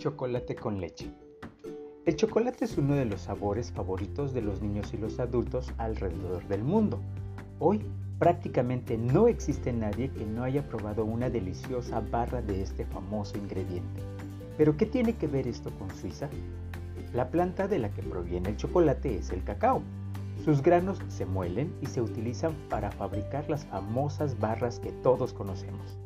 Chocolate con leche. El chocolate es uno de los sabores favoritos de los niños y los adultos alrededor del mundo. Hoy prácticamente no existe nadie que no haya probado una deliciosa barra de este famoso ingrediente. Pero ¿qué tiene que ver esto con Suiza? La planta de la que proviene el chocolate es el cacao. Sus granos se muelen y se utilizan para fabricar las famosas barras que todos conocemos.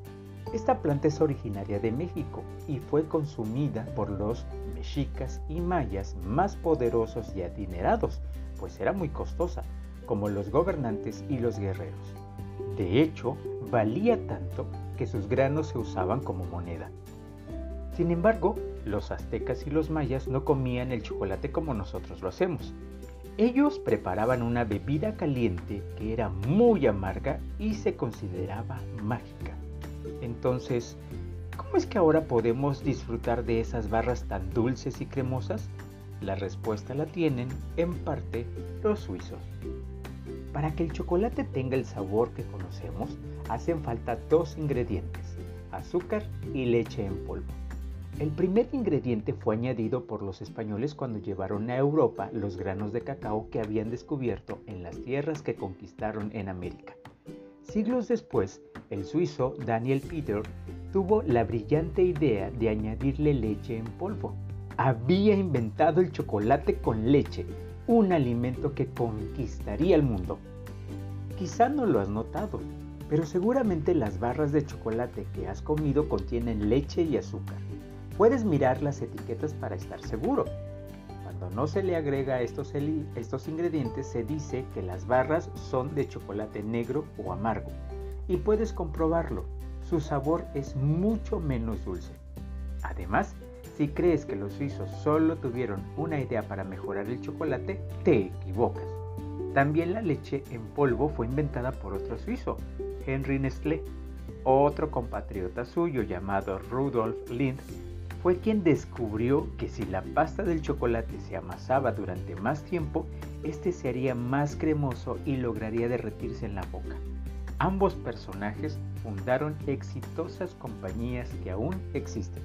Esta planta es originaria de México y fue consumida por los mexicas y mayas más poderosos y adinerados, pues era muy costosa, como los gobernantes y los guerreros. De hecho, valía tanto que sus granos se usaban como moneda. Sin embargo, los aztecas y los mayas no comían el chocolate como nosotros lo hacemos. Ellos preparaban una bebida caliente que era muy amarga y se consideraba mágica. Entonces, ¿cómo es que ahora podemos disfrutar de esas barras tan dulces y cremosas? La respuesta la tienen, en parte, los suizos. Para que el chocolate tenga el sabor que conocemos, hacen falta dos ingredientes, azúcar y leche en polvo. El primer ingrediente fue añadido por los españoles cuando llevaron a Europa los granos de cacao que habían descubierto en las tierras que conquistaron en América. Siglos después, el suizo Daniel Peter tuvo la brillante idea de añadirle leche en polvo. Había inventado el chocolate con leche, un alimento que conquistaría el mundo. Quizá no lo has notado, pero seguramente las barras de chocolate que has comido contienen leche y azúcar. Puedes mirar las etiquetas para estar seguro. Cuando no se le agrega estos, estos ingredientes se dice que las barras son de chocolate negro o amargo y puedes comprobarlo, su sabor es mucho menos dulce. Además, si crees que los suizos solo tuvieron una idea para mejorar el chocolate, te equivocas. También la leche en polvo fue inventada por otro suizo, Henry Nestlé. Otro compatriota suyo llamado Rudolf Lindt fue quien descubrió que si la pasta del chocolate se amasaba durante más tiempo, este se haría más cremoso y lograría derretirse en la boca. Ambos personajes fundaron exitosas compañías que aún existen.